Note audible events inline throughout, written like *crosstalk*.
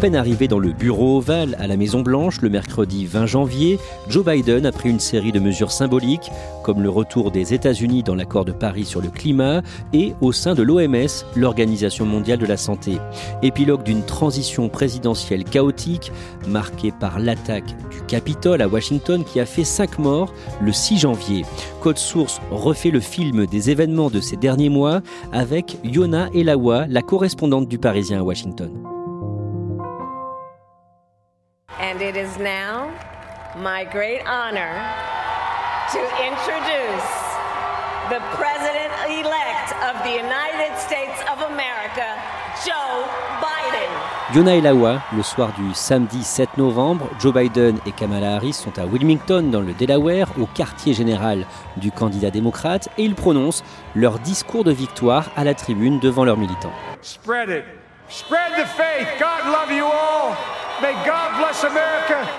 Peine arrivé dans le bureau ovale à la Maison-Blanche le mercredi 20 janvier, Joe Biden a pris une série de mesures symboliques, comme le retour des États-Unis dans l'accord de Paris sur le climat et au sein de l'OMS, l'Organisation mondiale de la santé. Épilogue d'une transition présidentielle chaotique, marquée par l'attaque du Capitole à Washington qui a fait 5 morts le 6 janvier. Code Source refait le film des événements de ces derniers mois avec Yona Elawa, la correspondante du Parisien à Washington. And it is now my great honor to introduce the President elect of the United States of America, Joe Biden. Yona Elawa, le soir du samedi 7 novembre, Joe Biden et Kamala Harris sont à Wilmington, dans le Delaware, au quartier général du candidat démocrate, et ils prononcent leur discours de victoire à la tribune devant leurs militants. Spread it. Spread the faith. God love you all.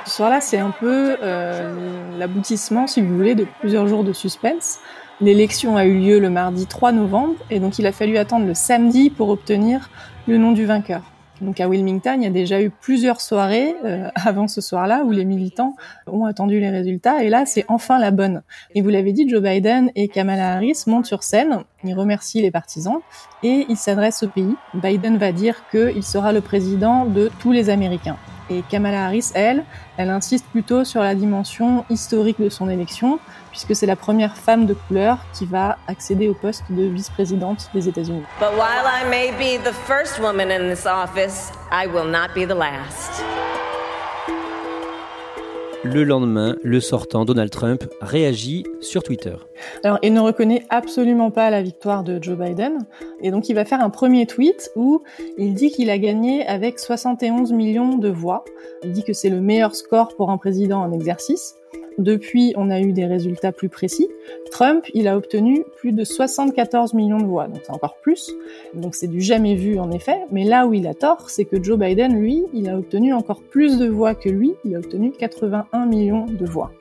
Ce soir-là, c'est un peu euh, l'aboutissement, si vous voulez, de plusieurs jours de suspense. L'élection a eu lieu le mardi 3 novembre, et donc il a fallu attendre le samedi pour obtenir le nom du vainqueur. Donc à Wilmington, il y a déjà eu plusieurs soirées euh, avant ce soir-là où les militants ont attendu les résultats et là c'est enfin la bonne. Et vous l'avez dit, Joe Biden et Kamala Harris montent sur scène, ils remercient les partisans et ils s'adressent au pays. Biden va dire qu'il sera le président de tous les Américains. Et Kamala Harris, elle, elle insiste plutôt sur la dimension historique de son élection, puisque c'est la première femme de couleur qui va accéder au poste de vice-présidente des États-Unis. But while I may be the first woman in this office, I will not be the last. Le lendemain, le sortant Donald Trump réagit sur Twitter. Alors, il ne reconnaît absolument pas la victoire de Joe Biden, et donc il va faire un premier tweet où il dit qu'il a gagné avec 71 millions de voix. Il dit que c'est le meilleur score pour un président en exercice. Depuis, on a eu des résultats plus précis. Trump, il a obtenu plus de 74 millions de voix, donc c'est encore plus. Donc c'est du jamais vu en effet. Mais là où il a tort, c'est que Joe Biden, lui, il a obtenu encore plus de voix que lui. Il a obtenu 81 millions de voix.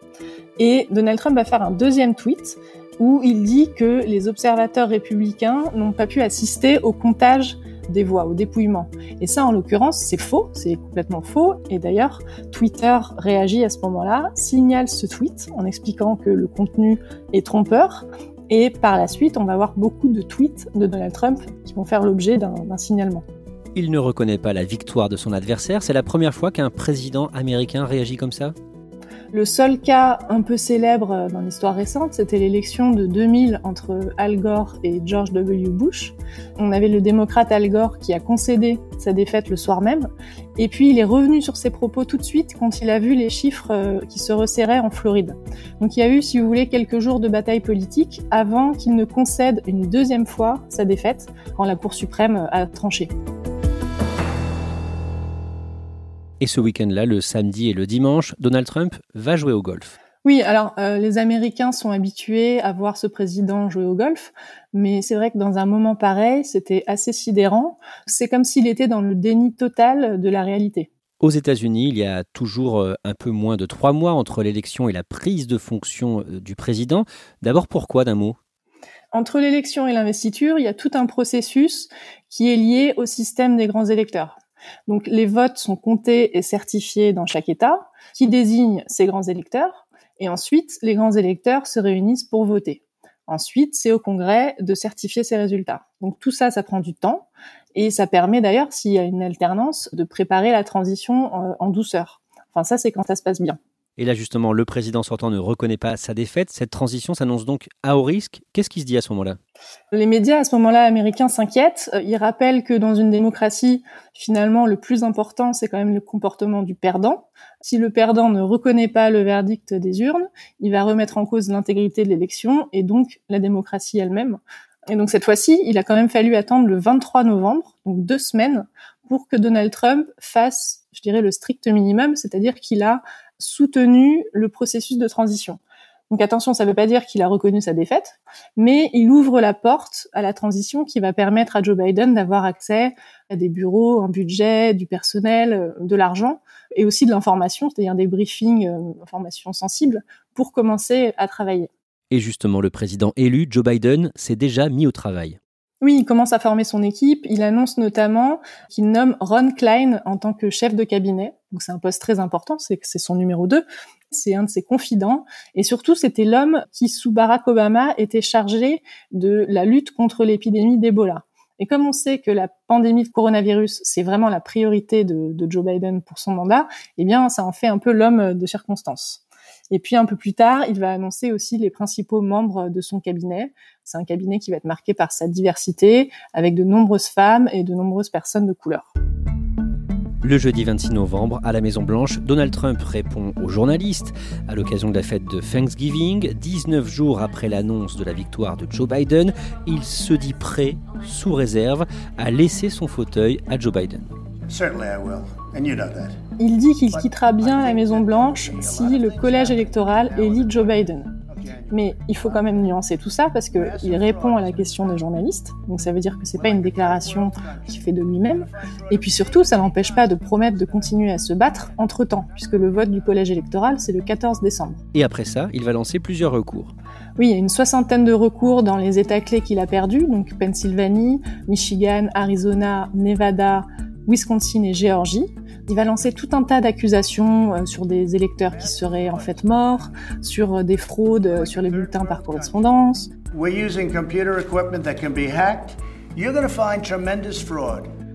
Et Donald Trump va faire un deuxième tweet où il dit que les observateurs républicains n'ont pas pu assister au comptage des voix, au dépouillement. Et ça, en l'occurrence, c'est faux, c'est complètement faux. Et d'ailleurs, Twitter réagit à ce moment-là, signale ce tweet en expliquant que le contenu est trompeur. Et par la suite, on va avoir beaucoup de tweets de Donald Trump qui vont faire l'objet d'un signalement. Il ne reconnaît pas la victoire de son adversaire. C'est la première fois qu'un président américain réagit comme ça? Le seul cas un peu célèbre dans l'histoire récente, c'était l'élection de 2000 entre Al Gore et George W. Bush. On avait le démocrate Al Gore qui a concédé sa défaite le soir même, et puis il est revenu sur ses propos tout de suite quand il a vu les chiffres qui se resserraient en Floride. Donc il y a eu, si vous voulez, quelques jours de bataille politique avant qu'il ne concède une deuxième fois sa défaite quand la Cour suprême a tranché. Et ce week-end-là, le samedi et le dimanche, Donald Trump va jouer au golf. Oui, alors euh, les Américains sont habitués à voir ce président jouer au golf, mais c'est vrai que dans un moment pareil, c'était assez sidérant. C'est comme s'il était dans le déni total de la réalité. Aux États-Unis, il y a toujours euh, un peu moins de trois mois entre l'élection et la prise de fonction euh, du président. D'abord, pourquoi d'un mot? Entre l'élection et l'investiture, il y a tout un processus qui est lié au système des grands électeurs. Donc les votes sont comptés et certifiés dans chaque État, qui désigne ces grands électeurs, et ensuite les grands électeurs se réunissent pour voter. Ensuite, c'est au Congrès de certifier ces résultats. Donc tout ça, ça prend du temps, et ça permet d'ailleurs, s'il y a une alternance, de préparer la transition euh, en douceur. Enfin ça, c'est quand ça se passe bien. Et là, justement, le président sortant ne reconnaît pas sa défaite. Cette transition s'annonce donc à haut risque. Qu'est-ce qui se dit à ce moment-là? Les médias, à ce moment-là, américains s'inquiètent. Ils rappellent que dans une démocratie, finalement, le plus important, c'est quand même le comportement du perdant. Si le perdant ne reconnaît pas le verdict des urnes, il va remettre en cause l'intégrité de l'élection et donc la démocratie elle-même. Et donc cette fois-ci, il a quand même fallu attendre le 23 novembre, donc deux semaines, pour que Donald Trump fasse, je dirais, le strict minimum, c'est-à-dire qu'il a soutenu le processus de transition. Donc attention, ça ne veut pas dire qu'il a reconnu sa défaite, mais il ouvre la porte à la transition qui va permettre à Joe Biden d'avoir accès à des bureaux, un budget, du personnel, euh, de l'argent et aussi de l'information, c'est-à-dire des briefings, euh, informations sensibles, pour commencer à travailler. Et justement, le président élu, Joe Biden, s'est déjà mis au travail. Oui, il commence à former son équipe. Il annonce notamment qu'il nomme Ron Klein en tant que chef de cabinet. Donc c'est un poste très important, c'est son numéro 2. C'est un de ses confidents. Et surtout, c'était l'homme qui, sous Barack Obama, était chargé de la lutte contre l'épidémie d'Ebola. Et comme on sait que la pandémie de coronavirus, c'est vraiment la priorité de Joe Biden pour son mandat, eh bien, ça en fait un peu l'homme de circonstance. Et puis un peu plus tard, il va annoncer aussi les principaux membres de son cabinet. C'est un cabinet qui va être marqué par sa diversité, avec de nombreuses femmes et de nombreuses personnes de couleur. Le jeudi 26 novembre, à la Maison-Blanche, Donald Trump répond aux journalistes à l'occasion de la fête de Thanksgiving. 19 jours après l'annonce de la victoire de Joe Biden, il se dit prêt, sous réserve, à laisser son fauteuil à Joe Biden. Il dit qu'il quittera bien la Maison Blanche si le collège électoral élit Joe Biden. Mais il faut quand même nuancer tout ça parce qu'il répond à la question des journalistes. Donc ça veut dire que c'est pas une déclaration qu'il fait de lui-même. Et puis surtout, ça n'empêche pas de promettre de continuer à se battre entre temps, puisque le vote du collège électoral, c'est le 14 décembre. Et après ça, il va lancer plusieurs recours. Oui, il y a une soixantaine de recours dans les États clés qu'il a perdus, donc Pennsylvanie, Michigan, Arizona, Nevada, Wisconsin et Géorgie. Il va lancer tout un tas d'accusations euh, sur des électeurs qui seraient en fait morts, sur euh, des fraudes euh, sur les bulletins par correspondance.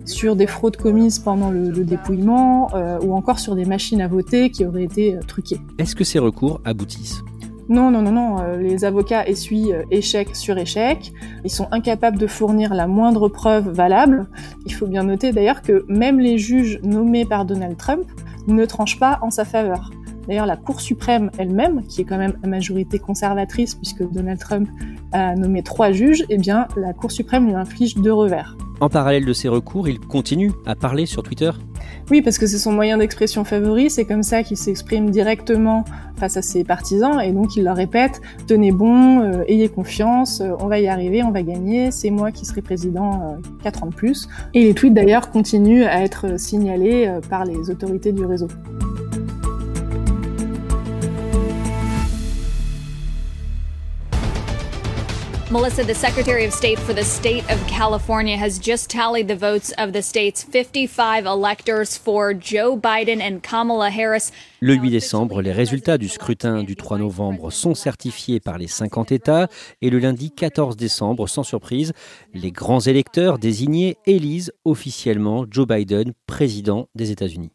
Sur des fraudes commises pendant le, dépouillement ou encore sur des machines à voter qui auraient été truquées. Est-ce que ces recours aboutissent? Non, non, non, non. Euh, les avocats essuient euh, échec sur échec. Ils sont incapables de fournir la moindre preuve valable. Il faut bien noter d'ailleurs que même les juges nommés par Donald Trump ne tranchent pas en sa faveur. D'ailleurs, la Cour suprême elle-même, qui est quand même à majorité conservatrice puisque Donald Trump a nommé trois juges, eh bien, la Cour suprême lui inflige deux revers. En parallèle de ces recours, il continue à parler sur Twitter oui, parce que c'est son moyen d'expression favori, c'est comme ça qu'il s'exprime directement face à ses partisans, et donc il leur répète, tenez bon, euh, ayez confiance, euh, on va y arriver, on va gagner, c'est moi qui serai président euh, 4 ans de plus. Et les tweets d'ailleurs continuent à être signalés euh, par les autorités du réseau. Melissa, the Secretary of State for the state of California, has just tallied the votes of the state's 55 electors for Joe Biden and Kamala Harris. Le 8 décembre, les résultats du scrutin du 3 novembre sont certifiés par les 50 États et le lundi 14 décembre, sans surprise, les grands électeurs désignés élisent officiellement Joe Biden président des États-Unis.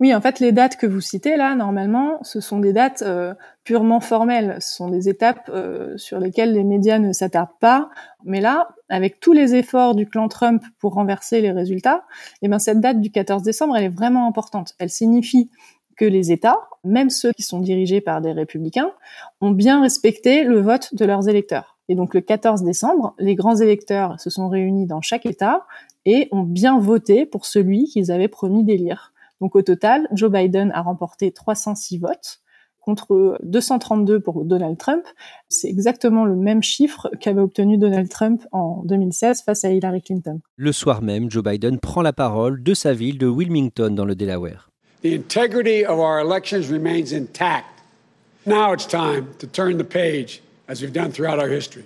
Oui, en fait, les dates que vous citez là, normalement, ce sont des dates euh, purement formelles. Ce sont des étapes euh, sur lesquelles les médias ne s'attardent pas. Mais là, avec tous les efforts du clan Trump pour renverser les résultats, eh ben, cette date du 14 décembre, elle est vraiment importante. Elle signifie que les États, même ceux qui sont dirigés par des républicains, ont bien respecté le vote de leurs électeurs. Et donc le 14 décembre, les grands électeurs se sont réunis dans chaque État et ont bien voté pour celui qu'ils avaient promis d'élire. Donc au total, Joe Biden a remporté 306 votes contre 232 pour Donald Trump. C'est exactement le même chiffre qu'avait obtenu Donald Trump en 2016 face à Hillary Clinton. Le soir même, Joe Biden prend la parole de sa ville de Wilmington dans le Delaware. The integrity of our elections remains intact. Now it's time to turn the page as we've done throughout our history.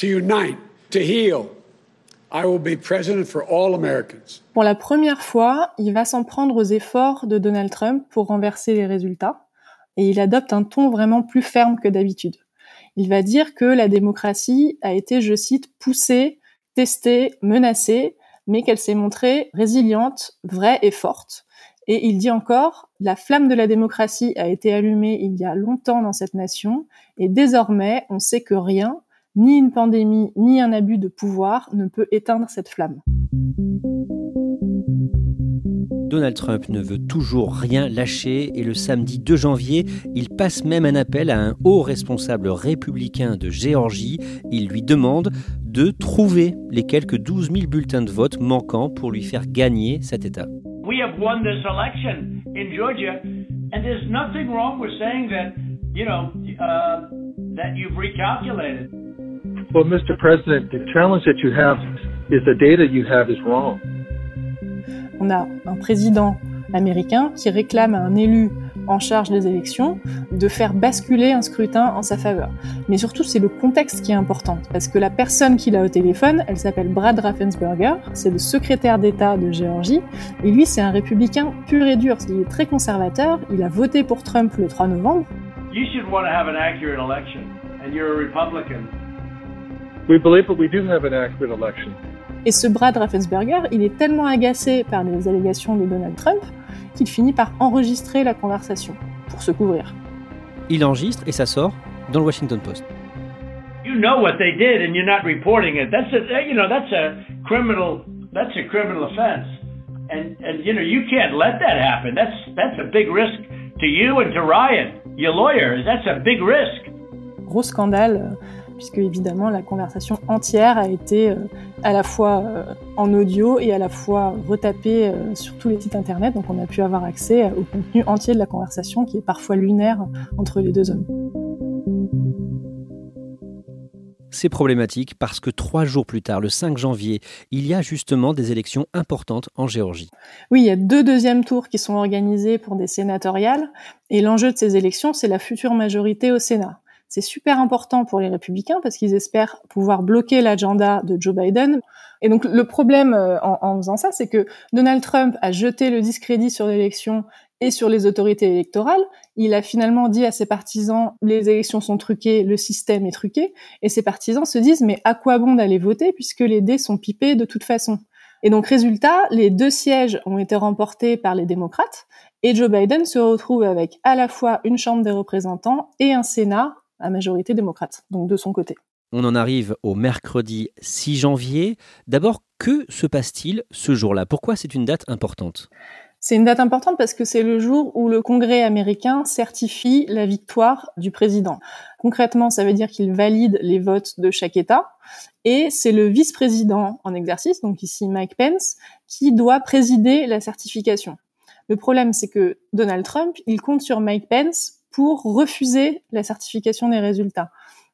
to unite, to heal. Pour la première fois, il va s'en prendre aux efforts de Donald Trump pour renverser les résultats et il adopte un ton vraiment plus ferme que d'habitude. Il va dire que la démocratie a été, je cite, poussée, testée, menacée, mais qu'elle s'est montrée résiliente, vraie et forte. Et il dit encore, la flamme de la démocratie a été allumée il y a longtemps dans cette nation, et désormais on sait que rien, ni une pandémie, ni un abus de pouvoir ne peut éteindre cette flamme. Donald Trump ne veut toujours rien lâcher et le samedi 2 janvier, il passe même un appel à un haut responsable républicain de Géorgie. Il lui demande de trouver les quelques 12 000 bulletins de vote manquants pour lui faire gagner cet État. We have won this election in Georgia, and there's nothing wrong with saying that, you know, uh, that you've recalculated. Well, Mr. President, the challenge that you have is the data you have is wrong. On a un président américain qui réclame à un élu en charge des élections de faire basculer un scrutin en sa faveur. Mais surtout, c'est le contexte qui est important, parce que la personne qu'il a au téléphone, elle s'appelle Brad Raffensperger, c'est le secrétaire d'État de Géorgie, et lui, c'est un républicain pur et dur, il est très conservateur, il a voté pour Trump le 3 novembre. You should want to have an accurate election, and you're a Republican. We believe that we do have an accurate election. Et ce Brad Raffensperger, il est tellement agacé par les allégations de Donald Trump qu'il finit par enregistrer la conversation pour se couvrir. Il enregistre et ça sort dans le Washington Post. You know what they did, and you're not reporting it. That's a, you know, that's a criminal, that's a criminal offense, and and you know you can't let that happen. That's that's a big risk to you and to Ryan, your lawyer. That's a big risk. Gros scandale puisque évidemment la conversation entière a été euh, à la fois euh, en audio et à la fois retapée euh, sur tous les sites internet, donc on a pu avoir accès au contenu entier de la conversation qui est parfois lunaire entre les deux hommes. C'est problématique parce que trois jours plus tard, le 5 janvier, il y a justement des élections importantes en Géorgie. Oui, il y a deux deuxièmes tours qui sont organisés pour des sénatoriales, et l'enjeu de ces élections, c'est la future majorité au Sénat. C'est super important pour les républicains parce qu'ils espèrent pouvoir bloquer l'agenda de Joe Biden. Et donc le problème euh, en, en faisant ça, c'est que Donald Trump a jeté le discrédit sur l'élection et sur les autorités électorales. Il a finalement dit à ses partisans les élections sont truquées, le système est truqué, et ses partisans se disent mais à quoi bon d'aller voter puisque les dés sont pipés de toute façon? Et donc résultat, les deux sièges ont été remportés par les démocrates et Joe Biden se retrouve avec à la fois une Chambre des représentants et un Sénat à majorité démocrate, donc de son côté. On en arrive au mercredi 6 janvier. D'abord, que se passe-t-il ce jour-là? Pourquoi c'est une date importante? C'est une date importante parce que c'est le jour où le Congrès américain certifie la victoire du président. Concrètement, ça veut dire qu'il valide les votes de chaque État. Et c'est le vice-président en exercice, donc ici Mike Pence, qui doit présider la certification. Le problème, c'est que Donald Trump, il compte sur Mike Pence pour refuser la certification des résultats.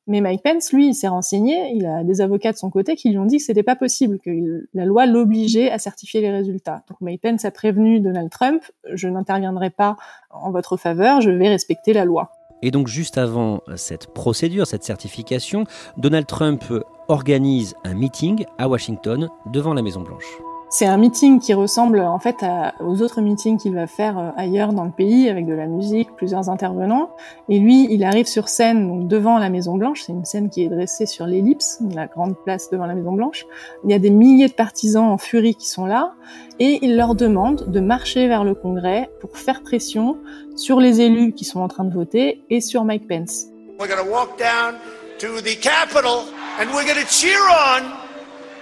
Mais Mike Pence, lui, il s'est renseigné, il a des avocats de son côté qui lui ont dit que c'était pas possible, que la loi l'obligeait à certifier les résultats. Donc Mike Pence a prévenu Donald Trump, je n'interviendrai pas en votre faveur, je vais respecter la loi. Et donc juste avant cette procédure, cette certification, Donald Trump organise un meeting à Washington devant la Maison Blanche. C'est un meeting qui ressemble en fait aux autres meetings qu'il va faire euh, ailleurs dans le pays avec de la musique, plusieurs intervenants. Et lui, il arrive sur scène donc devant la Maison Blanche. C'est une scène qui est dressée sur l'ellipse, la grande place devant la Maison Blanche. Il y a des milliers de partisans en furie qui sont là et il leur demande de marcher vers le Congrès pour faire pression sur les élus qui sont en train de voter et sur Mike Pence. We're to walk down to the Capitol and we're to cheer on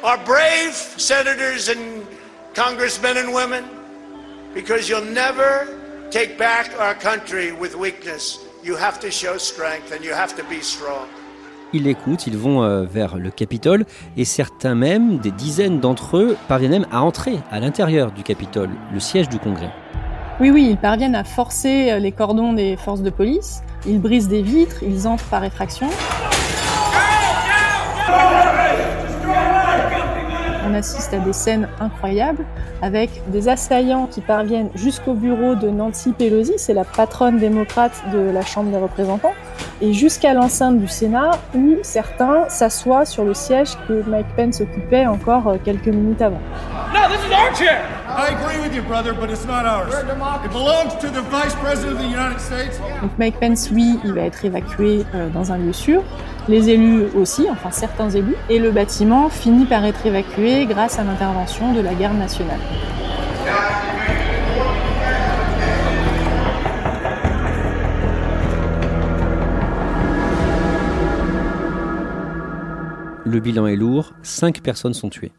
our brave senators and congressmen and women, because you'll never take back our country with weakness. You have to show strength and you have to be strong. Ils l'écoutent, ils vont euh, vers le Capitole et certains même, des dizaines d'entre eux, parviennent même à entrer à l'intérieur du Capitole, le siège du Congrès. Oui, oui, ils parviennent à forcer euh, les cordons des forces de police, ils brisent des vitres, ils entrent par effraction. On assiste à des scènes incroyables avec des assaillants qui parviennent jusqu'au bureau de Nancy Pelosi, c'est la patronne démocrate de la Chambre des représentants. et jusqu'à l'enceinte du Sénat où certains s'assoient sur le siège que Mike Pence occupait encore euh, quelques minutes avant. No, this is our chair. I agree with you, brother, but it's not ours. It belongs to the Vice President of the United States. Donc Mike Pence, lui, il va être évacué euh, dans un lieu sûr. Les élus aussi, enfin certains élus. Et le bâtiment finit par être évacué grâce à l'intervention de la garde nationale. Le bilan est lourd, cinq personnes sont tuées.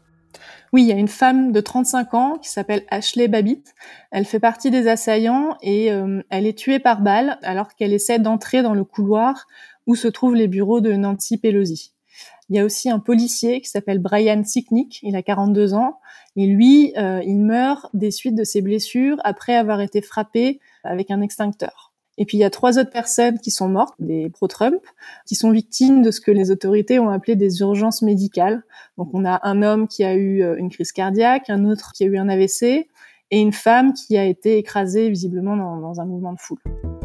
Oui, il y a une femme de 35 ans qui s'appelle Ashley Babbitt. Elle fait partie des assaillants et euh, elle est tuée par balle alors qu'elle essaie d'entrer dans le couloir où se trouvent les bureaux de Nancy Pelosi. Il y a aussi un policier qui s'appelle Brian Sicknick, il a 42 ans, et lui, euh, il meurt des suites de ses blessures après avoir été frappé avec un extincteur. Et puis il y a trois autres personnes qui sont mortes, des pro-Trump, qui sont victimes de ce que les autorités ont appelé des urgences médicales. Donc on a un homme qui a eu euh, une crise cardiaque, un autre qui a eu un AVC, et une femme qui a été écrasée visiblement dans, dans un mouvement de foule.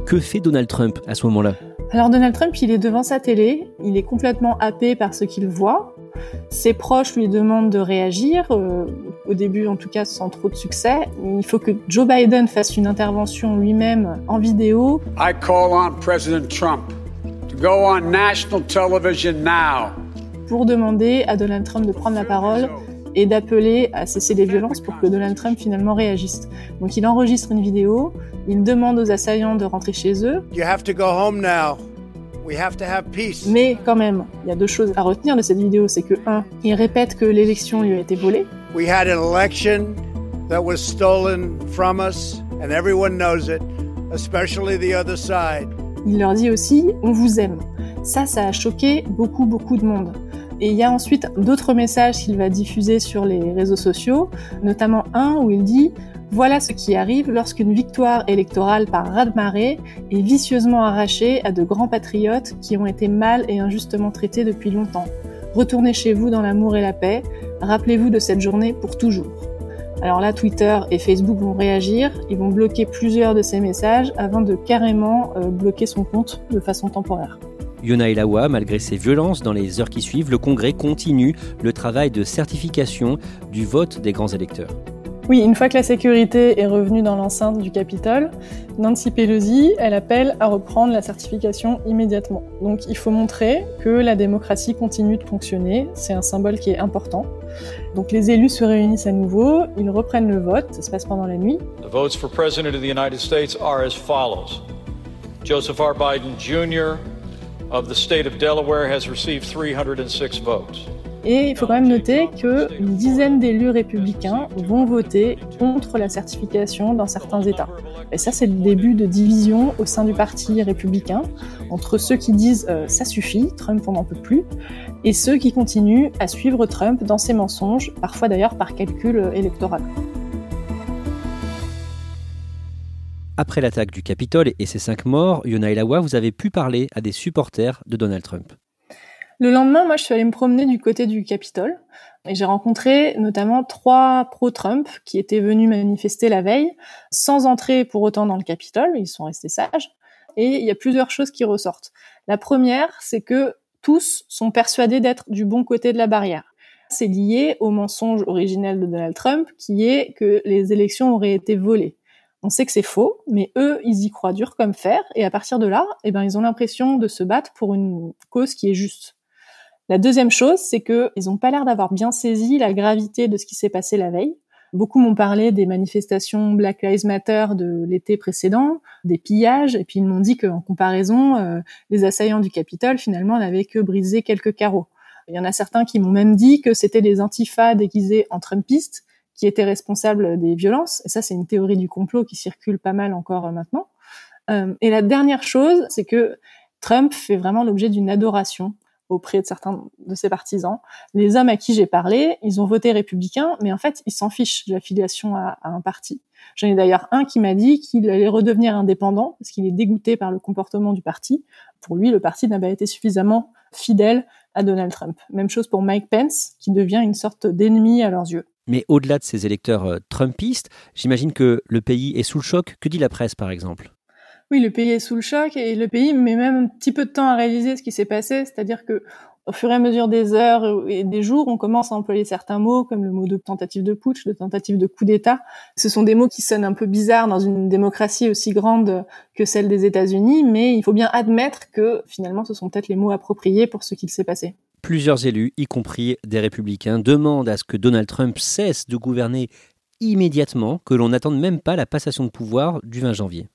Que fait Donald Trump à ce moment-là? Alors Donald Trump, il est devant sa télé, il est complètement happé par ce qu'il voit. Ses proches lui demandent de réagir, euh, au début en tout cas sans trop de succès. Il faut que Joe Biden fasse une intervention lui-même en vidéo. I call on President Trump to go on national television now. Pour demander à Donald Trump de prendre la parole et d'appeler à cesser les violences pour que Donald Trump finalement réagisse. Donc il enregistre une vidéo, il demande aux assaillants de rentrer chez eux. You have to go home now. We have to have peace. Mais quand même, il y a deux choses à retenir de cette vidéo, c'est que un, il répète que l'élection lui a été volée. We had an election that was stolen from us and everyone knows it, especially the other side. Il leur dit aussi on vous aime. Ça ça a choqué beaucoup beaucoup de monde. Et il y a ensuite d'autres messages qu'il va diffuser sur les réseaux sociaux, notamment un où il dit voilà ce qui arrive lorsqu'une victoire électorale par raz-de-marée est vicieusement arrachée à de grands patriotes qui ont été mal et injustement traités depuis longtemps. Retournez chez vous dans l'amour et la paix, rappelez-vous de cette journée pour toujours. Alors là, Twitter et Facebook vont réagir, ils vont bloquer plusieurs de ces messages avant de carrément euh, bloquer son compte de façon temporaire. Yona Elawa, malgré ces violences dans les heures qui suivent, le Congrès continue le travail de certification du vote des grands électeurs. Oui, une fois que la sécurité est revenue dans l'enceinte du Capitole, Nancy Pelosi, elle appelle à reprendre la certification immédiatement. Donc il faut montrer que la démocratie continue de fonctionner, c'est un symbole qui est important. Donc les élus se réunissent à nouveau, ils reprennent le vote, ça se passe pendant la nuit. The votes for President of the United States are as follows. Joseph R. Biden Jr. of the state of Delaware has received 306 votes. Et il faut quand même noter qu'une dizaine d'élus républicains vont voter contre la certification dans certains États. Et ça, c'est le début de division au sein du Parti républicain entre ceux qui disent euh, ça suffit, Trump on n'en peut plus, et ceux qui continuent à suivre Trump dans ses mensonges, parfois d'ailleurs par calcul électoral. Après l'attaque du Capitole et ses cinq morts, Yona Elawa, vous avez pu parler à des supporters de Donald Trump. Le lendemain, moi, je suis allée me promener du côté du Capitole et j'ai rencontré notamment trois pro-Trump qui étaient venus manifester la veille, sans entrer pour autant dans le Capitole, ils sont restés sages. Et il y a plusieurs choses qui ressortent. La première, c'est que tous sont persuadés d'être du bon côté de la barrière. C'est lié au mensonge originel de Donald Trump, qui est que les élections auraient été volées. On sait que c'est faux, mais eux, ils y croient dur comme fer, et à partir de là, eh ben, ils ont l'impression de se battre pour une cause qui est juste. La deuxième chose, c'est que ils n'ont pas l'air d'avoir bien saisi la gravité de ce qui s'est passé la veille. Beaucoup m'ont parlé des manifestations Black Lives Matter de l'été précédent, des pillages, et puis ils m'ont dit qu'en comparaison, euh, les assaillants du Capitole finalement n'avaient que brisé quelques carreaux. Il y en a certains qui m'ont même dit que c'était des antifas déguisés en Trumpistes qui étaient responsables des violences. Et ça, c'est une théorie du complot qui circule pas mal encore euh, maintenant. Euh, et la dernière chose, c'est que Trump fait vraiment l'objet d'une adoration auprès de certains de ses partisans. Les hommes à qui j'ai parlé, ils ont voté républicain, mais en fait, ils s'en fichent de l'affiliation à, à, un parti. J'en ai d'ailleurs un qui m'a dit qu'il allait redevenir indépendant parce qu'il est dégoûté par le comportement du parti. Pour lui, le parti n'a pas été suffisamment fidèle à Donald Trump. Même chose pour Mike Pence, qui devient une sorte d'ennemi à leurs yeux. Mais au-delà de ces électeurs euh, trumpistes, j'imagine que le pays est sous le choc. Que dit la presse, par exemple? Oui, le pays est sous le choc et le pays met même un petit peu de temps à réaliser ce qui s'est passé, c'est-à-dire que au fur et à mesure des heures et des jours, on commence à employer certains mots comme le mot de tentative de putsch, de tentative de coup d'État. Ce sont des mots qui sonnent un peu bizarres dans une démocratie aussi grande que celle des États-Unis, mais il faut bien admettre que finalement ce sont peut-être les mots appropriés pour ce qu'il s'est passé. Plusieurs élus, y compris des républicains, demandent à ce que Donald Trump cesse de gouverner immédiatement, que l'on n'attende même pas la passation de pouvoir du 20 janvier.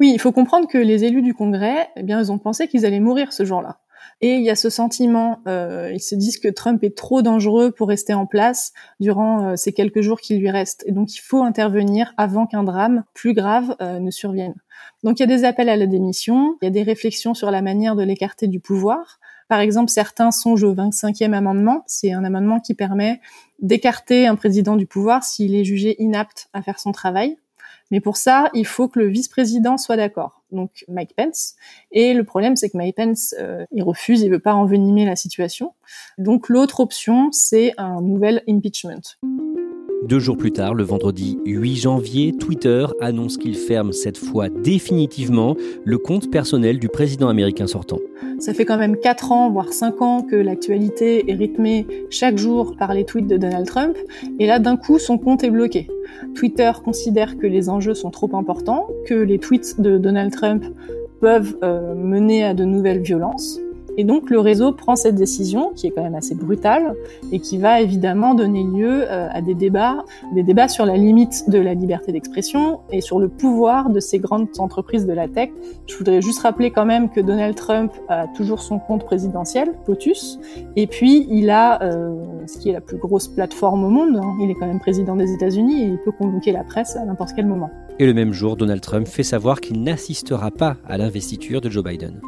Oui, il faut comprendre que les élus du Congrès, eh bien, ils ont pensé qu'ils allaient mourir ce jour-là. Et il y a ce sentiment, euh, ils se disent que Trump est trop dangereux pour rester en place durant euh, ces quelques jours qui lui restent. Et donc il faut intervenir avant qu'un drame plus grave euh, ne survienne. Donc il y a des appels à la démission, il y a des réflexions sur la manière de l'écarter du pouvoir. Par exemple, certains songent au 25e amendement. C'est un amendement qui permet d'écarter un président du pouvoir s'il est jugé inapte à faire son travail. Mais pour ça, il faut que le vice-président soit d'accord. Donc Mike Pence. Et le problème, c'est que Mike Pence, euh, il refuse, il veut pas envenimer la situation. Donc l'autre option, c'est un nouvel impeachment. Deux jours plus tard, le vendredi 8 janvier, Twitter annonce qu'il ferme cette fois définitivement le compte personnel du président américain sortant. Ça fait quand même 4 ans, voire 5 ans que l'actualité est rythmée chaque jour par les tweets de Donald Trump, et là d'un coup son compte est bloqué. Twitter considère que les enjeux sont trop importants, que les tweets de Donald Trump peuvent euh, mener à de nouvelles violences, et donc le réseau prend cette décision, qui est quand même assez brutale, et qui va évidemment donner lieu euh, à des débats, des débats sur la limite de la liberté d'expression et sur le pouvoir de ces grandes entreprises de la tech. Je voudrais juste rappeler quand même que Donald Trump a toujours son compte présidentiel, POTUS, et puis il a euh, ce qui est la plus grosse plateforme au monde. Hein. Il est quand même président des États-Unis et il peut convoquer la presse à n'importe quel moment. Et le même jour, Donald Trump fait savoir qu'il n'assistera pas à l'investiture de Joe Biden.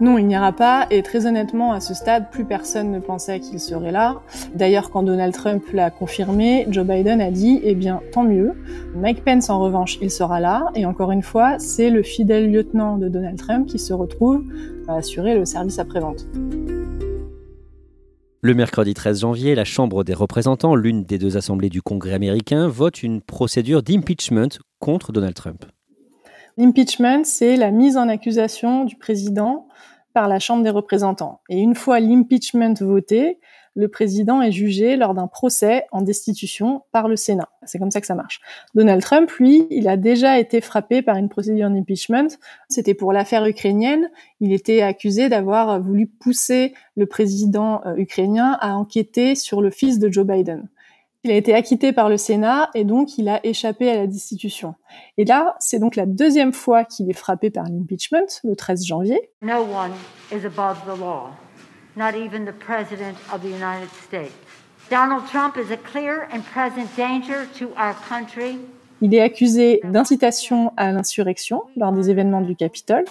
Non, il n'ira pas, et très honnêtement, à ce stade, plus personne ne pensait qu'il serait là. D'ailleurs, quand Donald Trump l'a confirmé, Joe Biden a dit, eh bien, tant mieux. Mike Pence, en revanche, il sera là, et encore une fois, c'est le fidèle lieutenant de Donald Trump qui se retrouve à assurer le service après-vente. Le mercredi 13 janvier, la Chambre des représentants, l'une des deux assemblées du Congrès américain, vote une procédure d'impeachment contre Donald Trump. L'impeachment, c'est la mise en accusation du président par la Chambre des représentants. Et une fois l'impeachment voté, le président est jugé lors d'un procès en destitution par le Sénat. C'est comme ça que ça marche. Donald Trump, lui, il a déjà été frappé par une procédure d'impeachment. C'était pour l'affaire ukrainienne. Il était accusé d'avoir voulu pousser le président euh, ukrainien à enquêter sur le fils de Joe Biden. Il a été acquitté par le Sénat et donc il a échappé à la destitution. Et là, c'est donc la deuxième fois qu'il est frappé par l'impeachment, le 13 janvier. No one is above the law, not even the President of the United States. Donald Trump is a clear and present danger to our country. Il est accusé d'incitation à l'insurrection lors des événements du Capitole.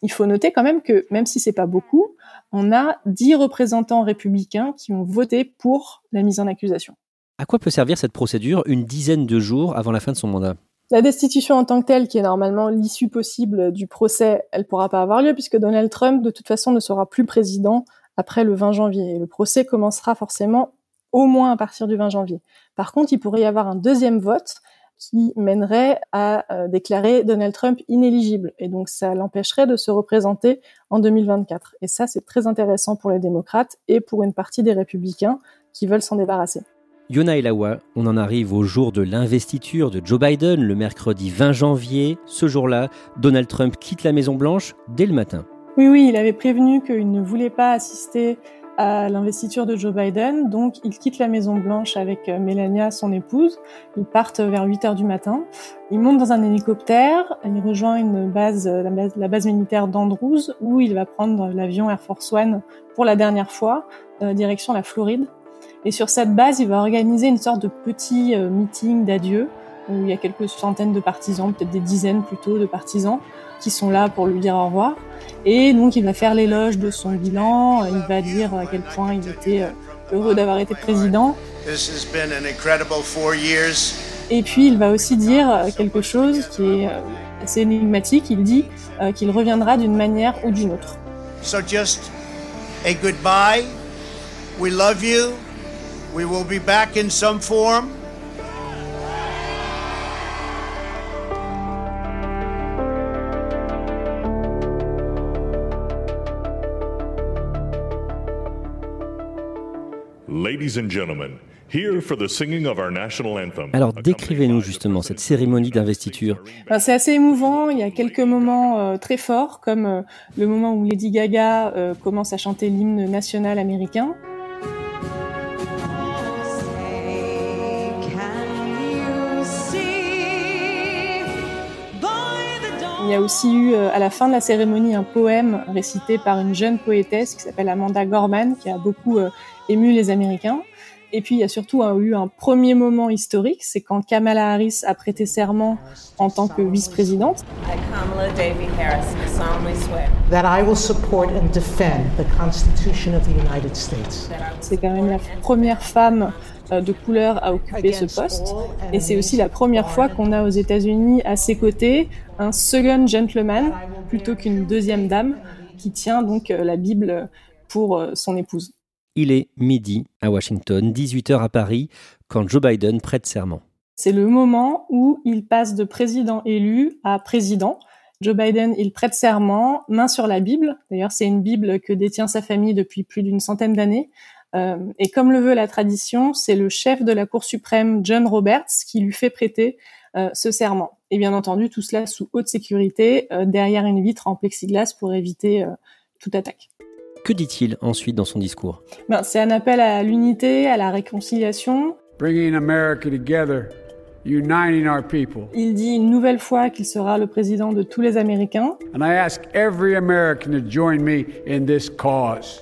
Il faut noter quand même que, même si c'est pas beaucoup, on a dix représentants républicains qui ont voté pour la mise en accusation. À quoi peut servir cette procédure une dizaine de jours avant la fin de son mandat? La destitution en tant que telle, qui est normalement l'issue possible du procès, elle pourra pas avoir lieu puisque Donald Trump, de toute façon, ne sera plus président après le 20 janvier. Et le procès commencera forcément au moins à partir du 20 janvier. Par contre, il pourrait y avoir un deuxième vote qui mènerait à euh, déclarer Donald Trump inéligible. Et donc, ça l'empêcherait de se représenter en 2024. Et ça, c'est très intéressant pour les démocrates et pour une partie des républicains qui veulent s'en débarrasser. Yona Elawa, on en arrive au jour de l'investiture de Joe Biden, le mercredi 20 janvier. Ce jour-là, Donald Trump quitte la Maison-Blanche dès le matin. Oui, oui, il avait prévenu qu'il ne voulait pas assister à l'investiture de Joe Biden, donc il quitte la Maison Blanche avec euh, Melania, son épouse. Ils partent vers 8 heures du matin. Il monte dans un hélicoptère, il rejoint une base, la base, la base militaire d'Andrews, où il va prendre l'avion Air Force One pour la dernière fois, euh, direction la Floride. Et sur cette base, il va organiser une sorte de petit euh, meeting d'adieu où il y a quelques centaines de partisans, peut-être des dizaines plutôt de partisans qui sont là pour lui dire au revoir. Et donc il va faire l'éloge de son bilan, il va dire à quel point il était euh, heureux d'avoir été président. Et puis il va aussi dire euh, quelque chose qui est assez énigmatique, il dit qu'il reviendra d'une manière ou d'une autre. So just a goodbye. We love you. We will be back in some form. Ladies and gentlemen, alors décrivez-nous justement cette cérémonie d'investiture. Ben, c'est assez émouvant, il y a quelques moments euh, très forts, comme euh, le moment où Lady Gaga euh, commence à chanter l'hymne national américain. Y a aussi eu à la fin de la cérémonie un poème récité par une jeune poétesse qui s'appelle Amanda Gorman, qui a beaucoup ému les Américains. Et puis il y a surtout eu un premier moment historique, c'est quand Kamala Harris a prêté serment en tant que vice-présidente. C'est quand même la première femme euh, de couleur à occuper ce poste. Et c'est aussi la première fois qu'on a aux États-Unis à ses côtés un second gentleman plutôt qu'une deuxième dame qui tient donc euh, la Bible pour euh, son épouse. Il est midi à Washington, 18h à Paris, quand Joe Biden prête serment. C'est le moment où il passe de président élu à président. Joe Biden, il prête serment, main sur la Bible. D'ailleurs, c'est une Bible que détient sa famille depuis plus d'une centaine d'années. Euh, et comme le veut la tradition, c'est le chef de la Cour suprême, John Roberts, qui lui fait prêter euh, ce serment. Et bien entendu, tout cela sous haute sécurité, euh, derrière une vitre en plexiglas pour éviter toute attaque. Que dit-il ensuite dans son discours? Ben, C'est un appel à l'unité, à la réconciliation. Bringing America together, uniting our people. Il dit une nouvelle fois qu'il sera le président de tous les Américains. And I ask every American to join me in this cause.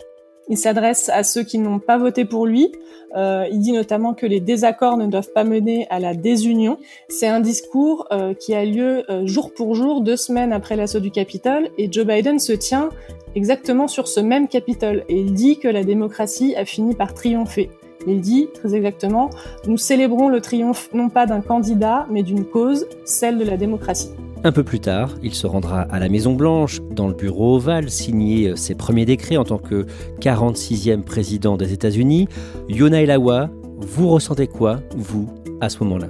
Il s'adresse à ceux qui n'ont pas voté pour lui. Euh, il dit notamment que les désaccords ne doivent pas mener à la désunion. C'est un discours euh, qui a lieu euh, jour pour jour, deux semaines après l'assaut du Capitole, et Joe Biden se tient exactement sur ce même Capitole, et il dit que la démocratie a fini par triompher. Il dit très exactement, nous célébrons le triomphe non pas d'un candidat, mais d'une cause, celle de la démocratie. Un peu plus tard, il se rendra à la Maison Blanche, dans le bureau ovale, signer euh, ses premiers décrets en tant que 46e président des États-Unis. Yona Elawa, vous ressentez quoi, vous, à ce moment-là?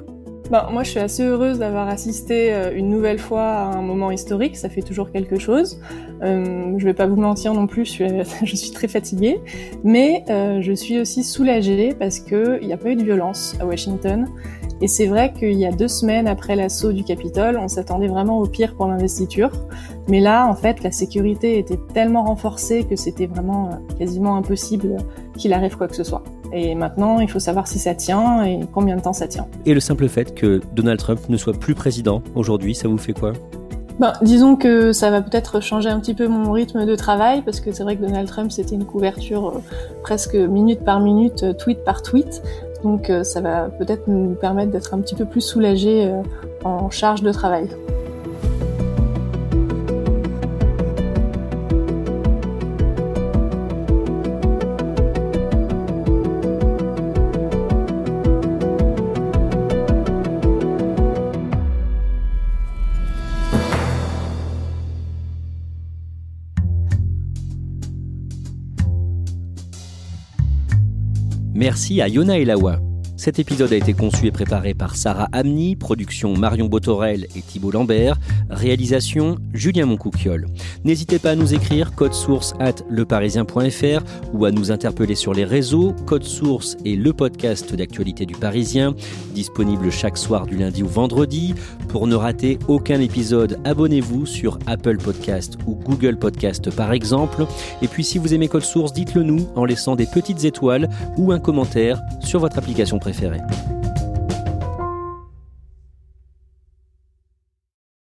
Ben, moi, je suis assez heureuse d'avoir assisté euh, une nouvelle fois à un moment historique. Ça fait toujours quelque chose. Euh, je vais pas vous mentir non plus, je suis, *laughs* très fatiguée, mais je suis aussi soulagée parce que il n'y a pas eu de violence à Washington. Et c'est vrai qu'il y a deux semaines après l'assaut du Capitole, on s'attendait vraiment au pire pour l'investiture. Mais là, en fait, la sécurité était tellement renforcée que c'était vraiment euh, quasiment impossible qu'il arrive quoi que ce soit. Et maintenant, il faut savoir si ça tient et combien de temps ça tient. Et le simple fait que Donald Trump ne soit plus président aujourd'hui, ça vous fait quoi? Ben, disons que ça va peut-être changer un petit peu mon rythme de travail parce que c'est vrai que Donald Trump c'était une couverture euh, presque minute par minute, euh, tweet par tweet. Donc euh, ça va peut-être nous permettre d'être un petit peu plus soulagés en charge de travail. Merci à Yona Elawa. Cet épisode a été conçu et préparé par Sarah Amni, production Marion Botorel et Thibault Lambert, réalisation Julien Moncouquiole. N'hésitez pas à nous écrire code source at leparisien.fr ou à nous interpeller sur les réseaux. Code source est le podcast d'actualité du Parisien, disponible chaque soir du lundi au vendredi. Pour ne rater aucun épisode, abonnez-vous sur Apple Podcast ou Google Podcast par exemple. Et puis si vous aimez Code Source, dites-le nous en laissant des petites étoiles ou un commentaire sur votre application préférée préféré.